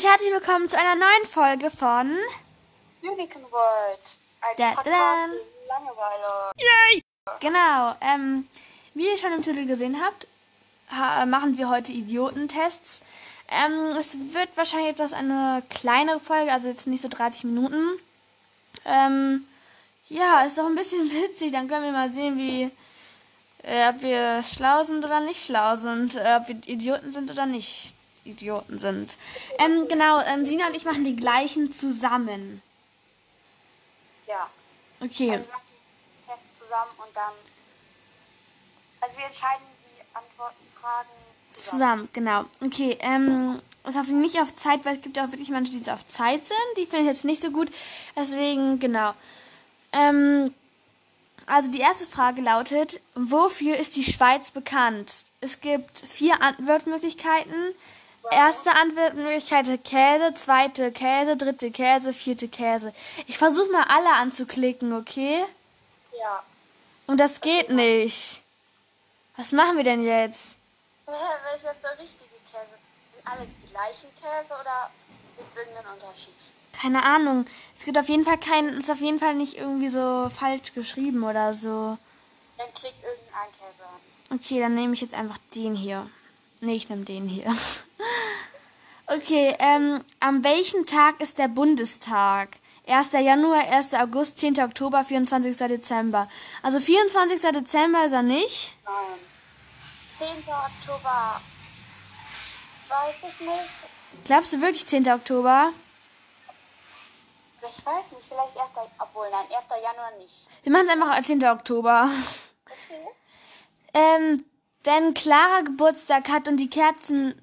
und herzlich willkommen zu einer neuen Folge von Unicorn World. Ein Da, Podcast da. für Langeweile. Genau, ähm, wie ihr schon im Titel gesehen habt, ha machen wir heute Idiotentests. Ähm, es wird wahrscheinlich etwas eine kleinere Folge, also jetzt nicht so 30 Minuten. Ähm, ja, ist doch ein bisschen witzig, dann können wir mal sehen, wie, äh, ob wir schlau sind oder nicht schlau sind, äh, ob wir Idioten sind oder nicht Idioten sind. Ähm, genau, ähm, Sina und ich machen die gleichen zusammen. Ja. Okay. Also wir machen den Test zusammen und dann. Also wir entscheiden die Antworten, Fragen zusammen. Zusammen, genau. Okay, ähm, es ist nicht auf Zeit, weil es gibt ja auch wirklich manche, die auf Zeit sind. Die finde ich jetzt nicht so gut. Deswegen, genau. Ähm, also die erste Frage lautet, wofür ist die Schweiz bekannt? Es gibt vier Antwortmöglichkeiten. Erste Antwortmöglichkeit Käse, zweite Käse, dritte Käse, vierte Käse. Ich versuche mal alle anzuklicken, okay? Ja. Und das geht nicht. Was machen wir denn jetzt? Welcher ist der richtige Käse? Sind alle die gleichen Käse oder gibt es irgendeinen Unterschied? Keine Ahnung. Es gibt auf jeden Fall keinen, ist auf jeden Fall nicht irgendwie so falsch geschrieben oder so. Dann klickt irgendein Käse an. Okay, dann nehme ich jetzt einfach den hier. Nee, ich nehme den hier. Okay, ähm, an welchem Tag ist der Bundestag? 1. Januar, 1. August, 10. Oktober, 24. Dezember. Also 24. Dezember ist er nicht. Nein. 10. Oktober. Weiß ich nicht. Glaubst du wirklich 10. Oktober? Ich weiß nicht, vielleicht 1. Obwohl, nein, 1. Januar nicht. Wir machen es einfach als 10. Oktober. Okay. Ähm, wenn Clara Geburtstag hat und die Kerzen.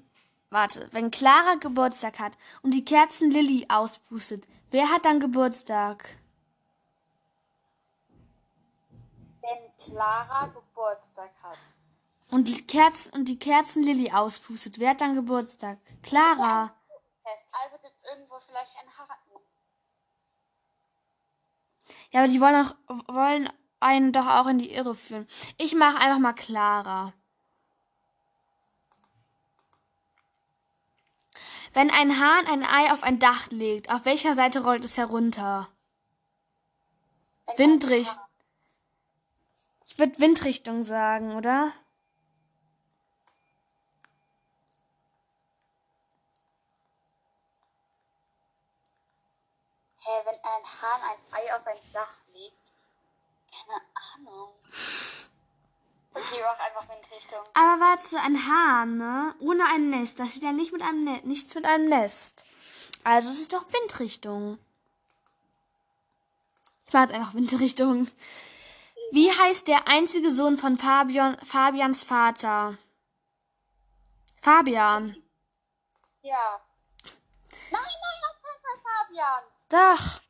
Warte, wenn Clara Geburtstag hat und die Kerzen Lilly auspustet, wer hat dann Geburtstag? Wenn Clara Geburtstag hat. Und die Kerzen und die Kerzen Lilly auspustet, wer hat dann Geburtstag? Clara. Also gibt es irgendwo vielleicht einen Haken. Ja, aber die wollen, auch, wollen einen doch auch in die Irre führen. Ich mache einfach mal Clara. Wenn ein Hahn ein Ei auf ein Dach legt, auf welcher Seite rollt es herunter? Windricht. ein Hahn- Ich würde Windrichtung sagen, oder? Hä, wenn ein Hahn ein Ei auf ein Dach legt? Keine Ahnung. Okay, mach einfach Windrichtung. Aber warte, ein Hahn, ne? Ohne ein Nest. Da steht ja nicht mit einem Nest, nichts mit einem Nest. Also es ist doch Windrichtung. Ich mache jetzt einfach Windrichtung. Wie heißt der einzige Sohn von Fabian, Fabians Vater? Fabian. Ja. Nein, nein, auf keinen Fall Fabian. Doch.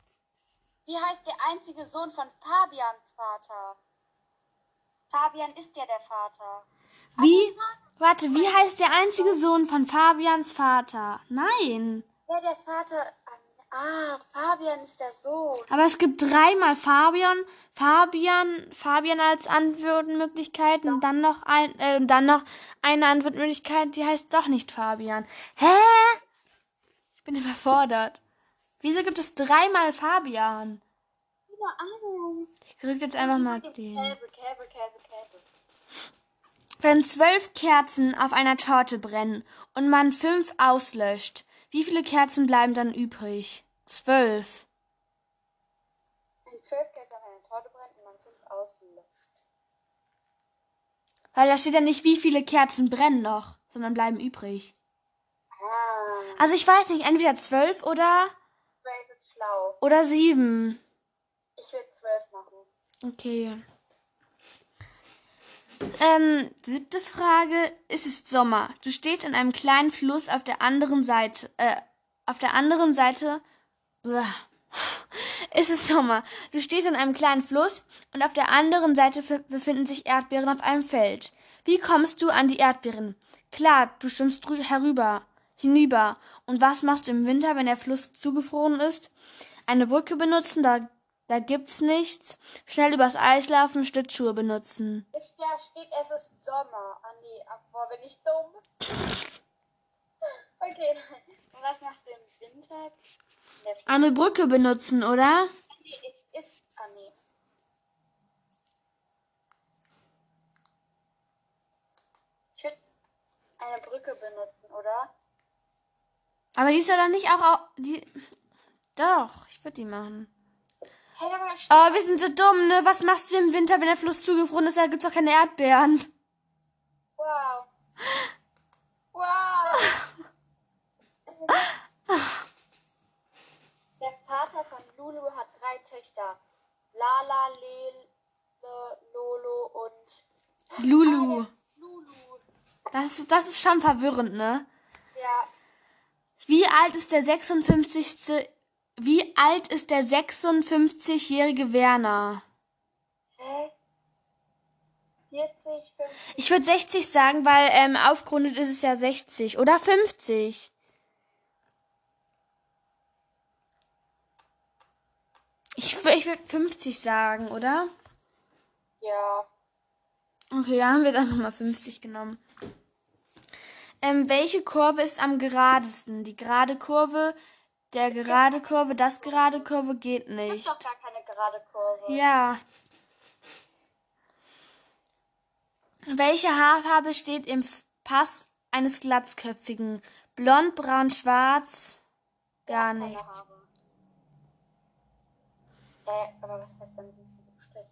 Wie heißt der einzige Sohn von Fabians Vater? Fabian ist ja der Vater. Wie? Warte, wie heißt der einzige Sohn von Fabians Vater? Nein. Ja, der Vater. Ah, Fabian ist der Sohn. Aber es gibt dreimal Fabian, Fabian, Fabian als Antwortmöglichkeit und dann noch ein, äh, dann noch eine Antwortmöglichkeit, die heißt doch nicht Fabian. Hä? Ich bin überfordert. Wieso gibt es dreimal Fabian? Keine Ahnung. Ich krieg jetzt einfach mal den. Käse, Käse, Käse. Wenn zwölf Kerzen auf einer Torte brennen und man fünf auslöscht, wie viele Kerzen bleiben dann übrig? Zwölf. Wenn zwölf Käse auf eine Torte brennt und man fünf auslöscht. Weil da steht ja nicht, wie viele Kerzen brennen noch, sondern bleiben übrig. Ah, Also ich weiß nicht, entweder zwölf oder zwölf ist schlau. oder sieben. Ich will zwölf machen. Okay. Ähm, siebte Frage. Es ist Sommer. Du stehst in einem kleinen Fluss auf der anderen Seite. Äh, auf der anderen Seite. Blah. Es ist Sommer. Du stehst in einem kleinen Fluss und auf der anderen Seite befinden sich Erdbeeren auf einem Feld. Wie kommst du an die Erdbeeren? Klar, du schwimmst herüber, hinüber. Und was machst du im Winter, wenn der Fluss zugefroren ist? Eine Brücke benutzen, da, da gibt's nichts. Schnell übers Eis laufen, Schlittschuhe benutzen. Da steht, es ist Sommer. Ah nee, ach, boah, bin ich dumm. Okay, Und was machst du im Winter? Eine Brücke benutzen, oder? Nee, es ist. Ah, nee. Ich würde eine Brücke benutzen, oder? Aber die ist ja dann nicht auch. au- Die... Doch, ich würde die machen. Hey, aber st- Oh, wir sind so dumm, ne? Was machst du im Winter, wenn der Fluss zugefroren ist? Da gibt's doch keine Erdbeeren. wow. Wow. Der Vater von Lulu hat drei Töchter. Lala, Lele, Lolo und Lulu. Lulu. Das, ist- das ist schon verwirrend, ne? Ja, Wie alt ist der 56. Wie alt ist der 56-jährige Werner? hä? 40, 50. Ich würde 60 sagen, weil ähm, aufgerundet ist es ja 60. Oder 50. Ich, ich würde 50 sagen, oder? Ja. Okay, da haben wir jetzt einfach mal 50 genommen. Ähm, welche Kurve ist am geradesten? Die gerade Kurve, der gerade Kurve, das gerade Kurve geht nicht. doch gar keine gerade Kurve. Ja. Welche Haarfarbe steht im Pass eines Glatzköpfigen? Blond, braun, schwarz? Gar Keine nicht. Haare. Äh, aber was heißt dann diesen Strich?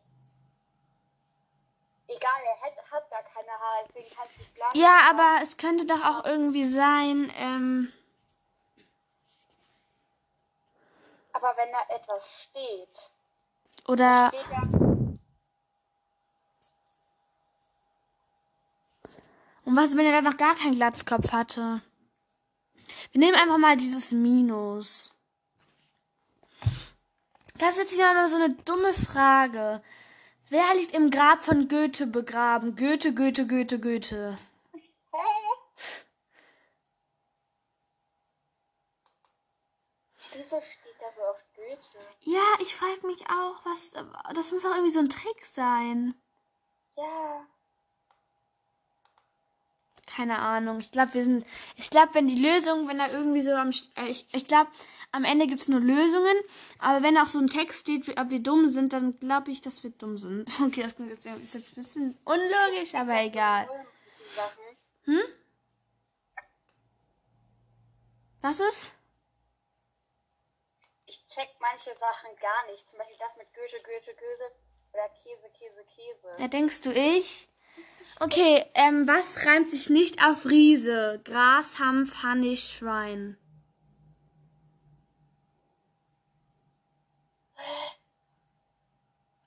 Egal, er hat, hat gar keine Haare, deswegen kannst du blank. Ja, aber es könnte doch auch irgendwie sein, ähm, Aber wenn da etwas steht, oder, steht und was, wenn er da noch gar keinen Glatzkopf hatte? Wir nehmen einfach mal dieses Minus. Das ist jetzt hier mal so eine dumme Frage. Wer liegt im Grab von Goethe begraben? Goethe, Goethe, Goethe, Goethe. Steht da so auf Goethe? Ja, ich frage mich auch, was. Das muss auch irgendwie so ein Trick sein. Ja. Keine Ahnung. Ich glaube, wir sind. Ich glaube, wenn die Lösung, wenn da irgendwie so am. Äh, ich ich glaube, am Ende gibt's nur Lösungen. Aber wenn auch so ein Text steht, wie- ob wir dumm sind, dann glaube ich, dass wir dumm sind. Okay, das ist jetzt ein bisschen unlogisch, aber egal. Hm? Was ist? Ich check manche Sachen gar nicht. Zum Beispiel das mit Goethe, Goethe, Goethe. Oder Käse, Käse, Käse. Ja, denkst du ich? Okay, ähm, was reimt sich nicht auf Riese? Gras, Hanf, Honig, Schwein.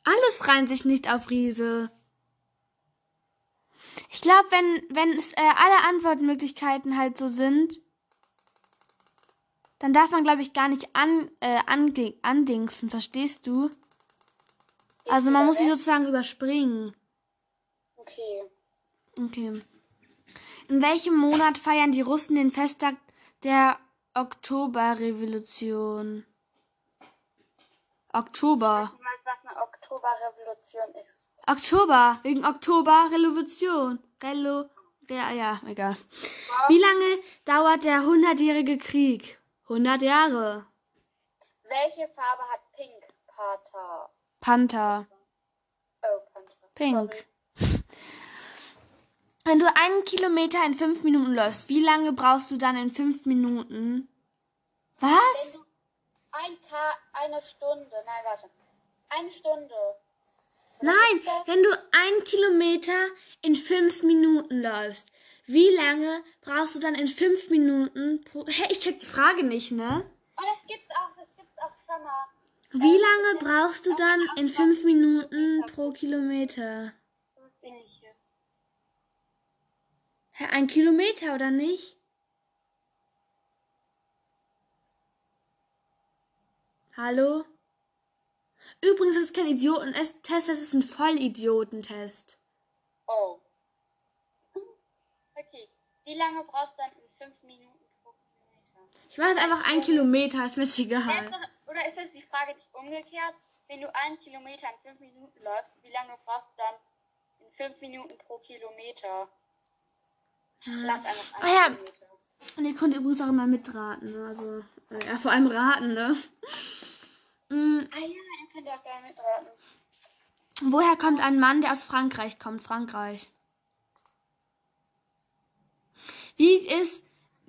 Alles reimt sich nicht auf Riese. Ich glaube, wenn, wenn es äh, alle Antwortmöglichkeiten halt so sind, dann darf man, glaube ich, gar nicht an, äh, ange- andingsen, verstehst du? Also man muss sie sozusagen überspringen. Okay. Okay. In welchem Monat feiern die Russen den Festtag der Oktoberrevolution? Oktober. Du meinst, was eine Oktoberrevolution ist. Oktober, wegen Oktoberrevolution. Relo, ja, ja, egal. Wie lange dauert der hundertjährige Krieg? 100 Jahre. Welche Farbe hat Pink, Pater? Panther. Oh, Panther. Pink. Sorry. Wenn du einen Kilometer in fünf Minuten läufst, wie lange brauchst du dann in fünf Minuten? Was? ein eine Stunde, nein, warte. Eine Stunde. Nein, wenn du einen Kilometer in fünf Minuten läufst, wie lange brauchst du dann in fünf Minuten pro... Hä, ich check die Frage nicht, ne? Oh, das gibt's auch, das gibt's auch schon mal. Wie lange brauchst du dann in fünf Minuten pro Kilometer? Hä, ein Kilometer oder nicht? Hallo? Übrigens, das ist kein Idiotentest, das ist ein Vollidiotentest. Oh. Wie lange brauchst du dann in fünf Minuten pro Kilometer? Ich weiß einfach ein Kilometer, ist mir egal. Oder ist das die Frage nicht umgekehrt? Wenn du einen Kilometer in fünf Minuten läufst, wie lange brauchst du dann in fünf Minuten pro Kilometer? Lass einfach einen Ah ja. Kilometer. Und ihr könnt übrigens auch immer mitraten. ne? Also, äh, ja, vor allem raten, ne? Mm, Ah ja, ihr könnt auch gerne mitraten. woher kommt ein Mann, der aus Frankreich kommt? Frankreich. Wie ist,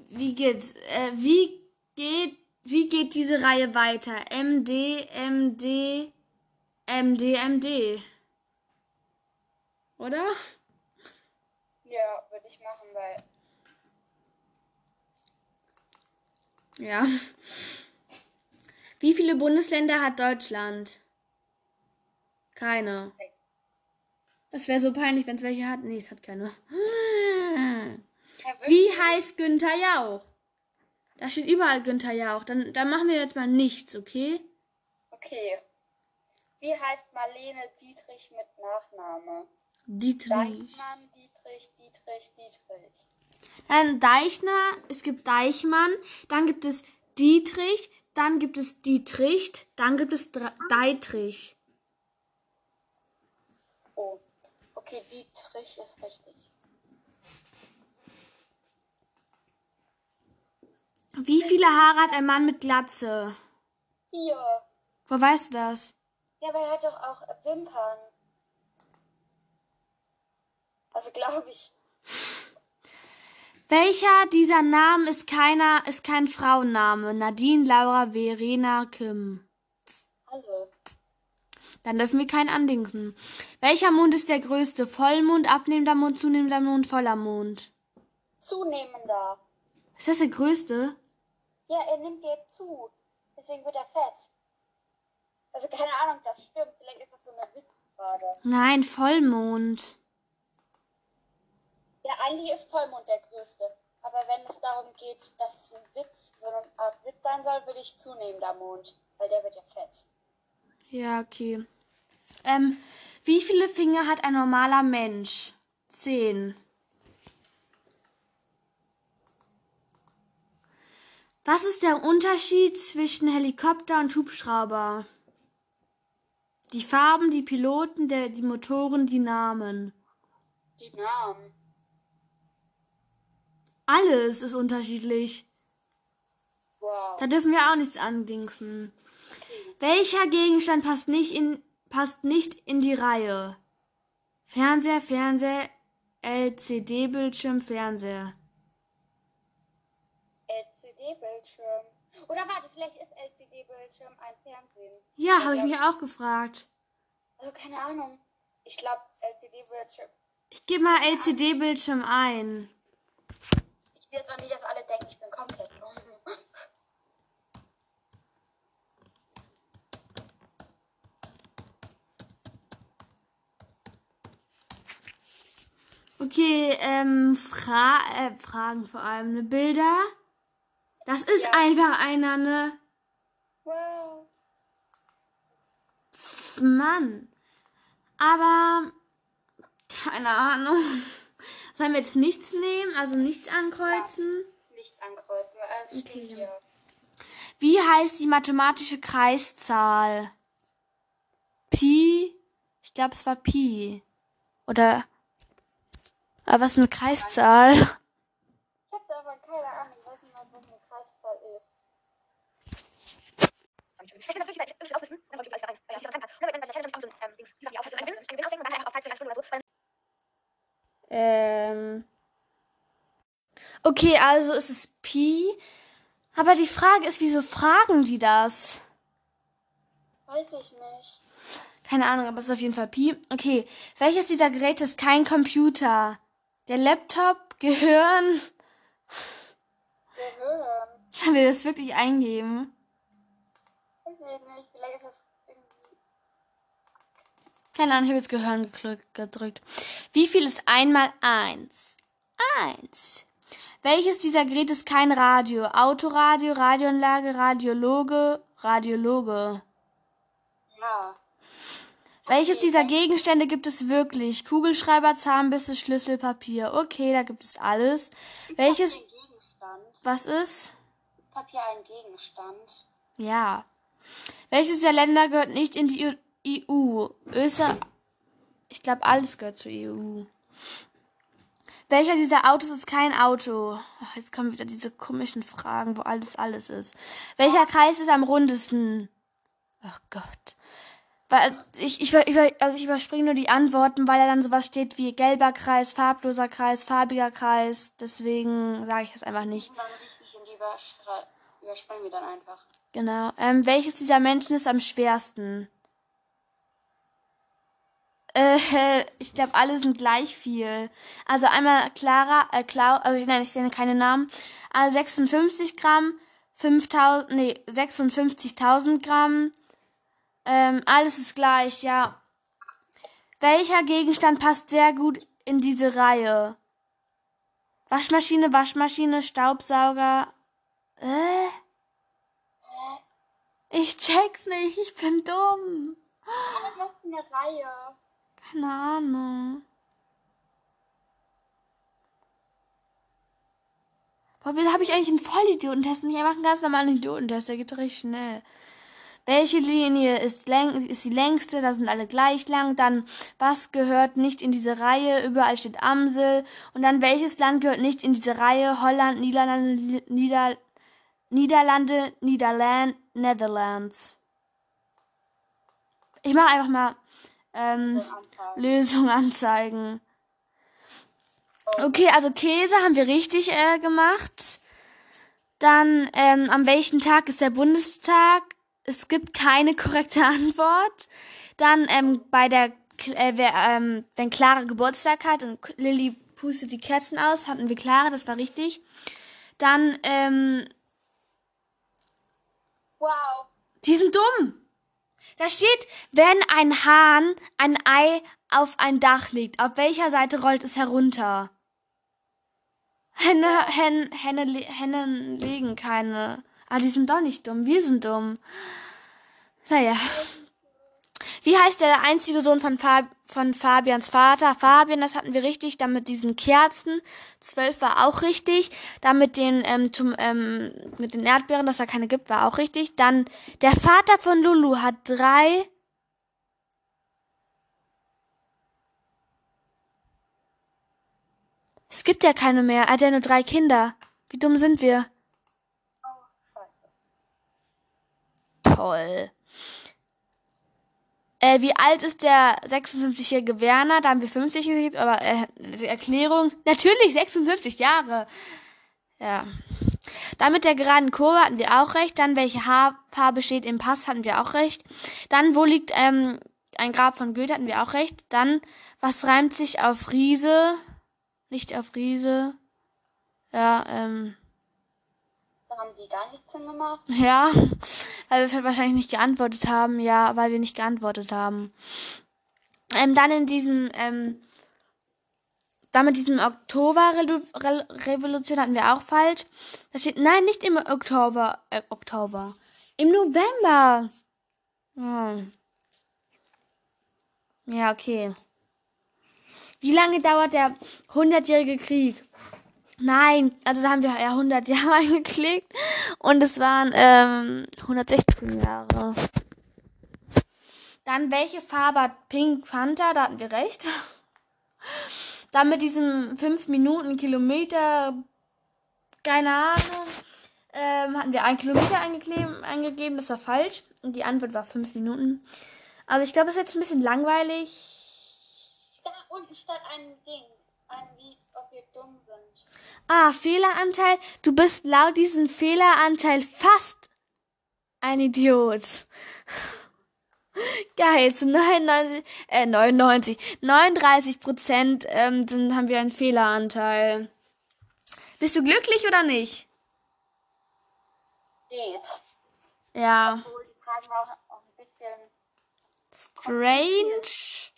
wie geht's, äh, wie geht, wie geht diese Reihe weiter? MD, MD, MD, MD. Oder? Ja, würde ich machen, weil. Ja. Wie viele Bundesländer hat Deutschland? Keine. Das wäre so peinlich, wenn es welche hat. Nee, es hat keine. Wie heißt Günther Jauch? Da steht überall Günther Jauch. Dann, dann machen wir jetzt mal nichts, okay? Okay. Wie heißt Marlene Dietrich mit Nachname? Dietrich. Deichmann, Dietrich, Dietrich, Dietrich. Dann Deichner, es gibt Deichmann, dann gibt es Dietrich, dann gibt es Dietrich, dann gibt es Deitrich. Oh. Okay, Dietrich ist richtig. Wie viele Haare hat ein Mann mit Glatze? Hier. Wo weißt du das? Ja, aber er hat doch auch Wimpern. Also glaube ich. Welcher dieser Namen ist keiner, ist kein Frauenname? Nadine, Laura, Verena, Kim. Alle. Dann dürfen wir keinen andingsen. Welcher Mond ist der größte? Vollmond, abnehmender Mond, zunehmender Mond, voller Mond. Zunehmender. Ist das der größte? Ja, er nimmt jetzt zu. Deswegen wird er fett. Also keine Ahnung, das stimmt. Vielleicht ist das so eine Witzfrage. Nein, Vollmond. Ja, eigentlich ist Vollmond der größte. Aber wenn es darum geht, dass es ein Witz, so eine Art Witz sein soll, würde ich zunehmender Mond. Weil der wird ja fett. Ja, okay. Ähm, wie viele Finger hat ein normaler Mensch? Zehn. Was ist der Unterschied zwischen Helikopter und Hubschrauber? Die Farben, die Piloten, der, die Motoren, die Namen. Die Namen. Alles ist unterschiedlich. Wow. Da dürfen wir auch nichts andingsen. Welcher Gegenstand passt nicht in, passt nicht in die Reihe? Fernseher, Fernseher, LCD-Bildschirm, Fernseher. LCD-Bildschirm. Oder warte, vielleicht ist LCD-Bildschirm ein Fernsehen. Ja, habe ich mich auch gefragt. Also keine Ahnung. Ich glaube, LCD-Bildschirm. Ich gebe mal LCD-Bildschirm ein. Ich will jetzt auch nicht, dass alle denken, ich bin komplett dumm. Okay, ähm, Fra äh, Fragen vor allem, ne? Bilder. Das ist Ja. einfach einer, ne? Wow. Mann. Aber, keine Ahnung. Sollen wir jetzt nichts nehmen? Also nichts ankreuzen? Nicht ankreuzen, weil alles Okay. hier. Wie heißt die mathematische Kreiszahl? Pi? Ich glaube, es war Pi. Oder. Aber was ist eine Kreiszahl? Ähm. Okay, also ist es Pi. Aber die Frage ist, wieso fragen die das? Weiß ich nicht. Keine Ahnung, aber es ist auf jeden Fall Pi. Okay, welches dieser Geräte ist kein Computer? Der Laptop, Gehirn? Gehirn. Sollen wir das wirklich eingeben? Ich nicht. Vielleicht ist das irgendwie. Keine Ahnung, ich habe jetzt Gehirn gedrückt. Wie viel ist einmal eins? Eins. Welches dieser Geräte ist kein Radio? Autoradio, Radioanlage, Radiologe, Radiologe. Ja. Welches Okay, dieser welches- Gegenstände gibt es wirklich? Kugelschreiber, Zahnbürste, Schlüssel, Papier. Okay, da gibt es alles. Welches, ein Gegenstand. was ist? Papier ein Gegenstand. Ja. Welches der Länder gehört nicht in die EU? Österreich. Ich glaube, alles gehört zur EU. Welcher dieser Autos ist kein Auto? Ach, jetzt kommen wieder diese komischen Fragen, wo alles alles ist. Welcher Kreis ist am rundesten? Ach Gott. Weil ich, ich, also ich überspringe nur die Antworten, weil da dann sowas steht wie gelber Kreis, farbloser Kreis, farbiger Kreis. Deswegen sage ich das einfach nicht. Und die überspringen wir dann einfach. Genau. Ähm, welches dieser Menschen ist am schwersten? Äh, ich glaube, alle sind gleich viel. Also einmal Clara, äh, Clau, also ich nenne, keine Namen. Also 56 Gramm, 5000, nee, 56.000 Gramm. Ähm, alles ist gleich, ja. Welcher Gegenstand passt sehr gut in diese Reihe? Waschmaschine, Waschmaschine, Staubsauger. Äh? Ich check's nicht, ich bin dumm. Aber noch eine Reihe. Keine Ahnung. Boah, wieso habe ich eigentlich einen Vollidiotentest? Ich mache einen ganz normalen Idiotentest, der geht richtig schnell. Welche Linie ist, läng ist die längste? Da sind alle gleich lang. Dann, was gehört nicht in diese Reihe? Überall steht Amsel. Und dann, welches Land gehört nicht in diese Reihe? Holland, Niederlande, Nieder Niederlande, Niederland, Netherlands. Ich mache einfach mal ähm, Anfang. Lösung anzeigen. Okay, also Käse haben wir richtig äh, gemacht. Dann, ähm, an welchem Tag ist der Bundestag? Es gibt keine korrekte Antwort. Dann, ähm, bei der, äh, wer, ähm, wenn Clara Geburtstag hat und Lilly pustet die Kerzen aus, hatten wir Clara, das war richtig. Dann, ähm, Wow. die sind dumm. Da steht, wenn ein Hahn ein Ei auf ein Dach legt, auf welcher Seite rollt es herunter? Henne, Hen, Henne, le- Hennen legen keine. Ah, die sind doch nicht dumm. Wir sind dumm. Naja. Wie heißt der einzige Sohn von, Fab von Fabians Vater? Fabian, das hatten wir richtig. Dann mit diesen Kerzen. Zwölf war auch richtig. Dann mit den, ähm, zum, ähm, mit den Erdbeeren, dass da keine gibt, war auch richtig. Dann der Vater von Lulu hat drei. Es gibt ja keine mehr. Er hat ja nur drei Kinder. Wie dumm sind wir? Toll. Äh, wie alt ist der 56-jährige Werner? Da haben wir 50 gekriegt, aber äh, die Erklärung. Natürlich 56 Jahre. Ja. Dann mit der geraden Kurve hatten wir auch recht. Dann welche Haarfarbe steht im Pass hatten wir auch recht. Dann wo liegt ähm, ein Grab von Goethe hatten wir auch recht. Dann was reimt sich auf Riese? Nicht auf Riese. Ja, ähm. Da haben die gar nichts hingemacht. Ja, weil wir wahrscheinlich nicht geantwortet haben. Ja, weil wir nicht geantwortet haben. Ähm, dann in diesem, ähm, dann mit diesem Oktoberrevolution hatten wir auch falsch. Da steht, nein, nicht im Oktober, äh, Oktober. Im November. Hm. Ja, okay. Wie lange dauert der hundertjährige Krieg? Nein, also da haben wir ja 100 Jahre eingeklickt und es waren ähm, 116 Jahre. Dann welche Farbe hat Pink Panther? Da hatten wir recht. Dann mit diesem 5 Minuten Kilometer, keine Ahnung, ähm, hatten wir einen Kilometer eingegeben, eingegeben, das war falsch. Und die Antwort war 5 Minuten. Also ich glaube, es ist jetzt ein bisschen langweilig. Da unten stand ein Ding. Ein wie, ob wir dumm sind. Ah, Fehleranteil. Du bist laut diesem Fehleranteil fast ein Idiot. Geil, zu 99, äh, 99, 39 Prozent ähm, sind, haben wir einen Fehleranteil. Bist du glücklich oder nicht? Geht. Ja. Obwohl die Fragen war auch ein bisschen. Strange.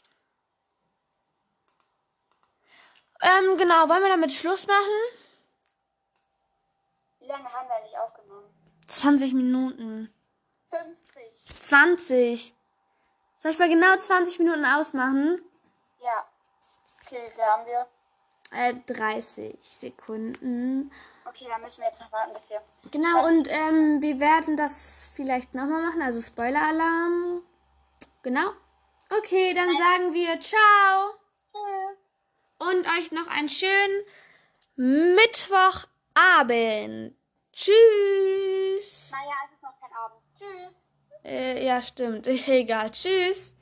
Ähm, genau, wollen wir damit Schluss machen? Wie lange haben wir eigentlich aufgenommen? 20 Minuten. 50. 20. Soll ich mal genau 20 Minuten ausmachen? Ja. Okay, wie haben wir? Äh, 30 Sekunden. Okay, dann müssen wir jetzt noch warten, wir. Genau, und ähm, wir werden das vielleicht nochmal machen, also Spoiler-Alarm. Genau. Okay, dann sagen wir ciao. Und euch noch einen schönen Mittwochabend. Tschüss. Naja, es ist noch kein Abend. Tschüss. Äh, ja, stimmt. Egal. Tschüss.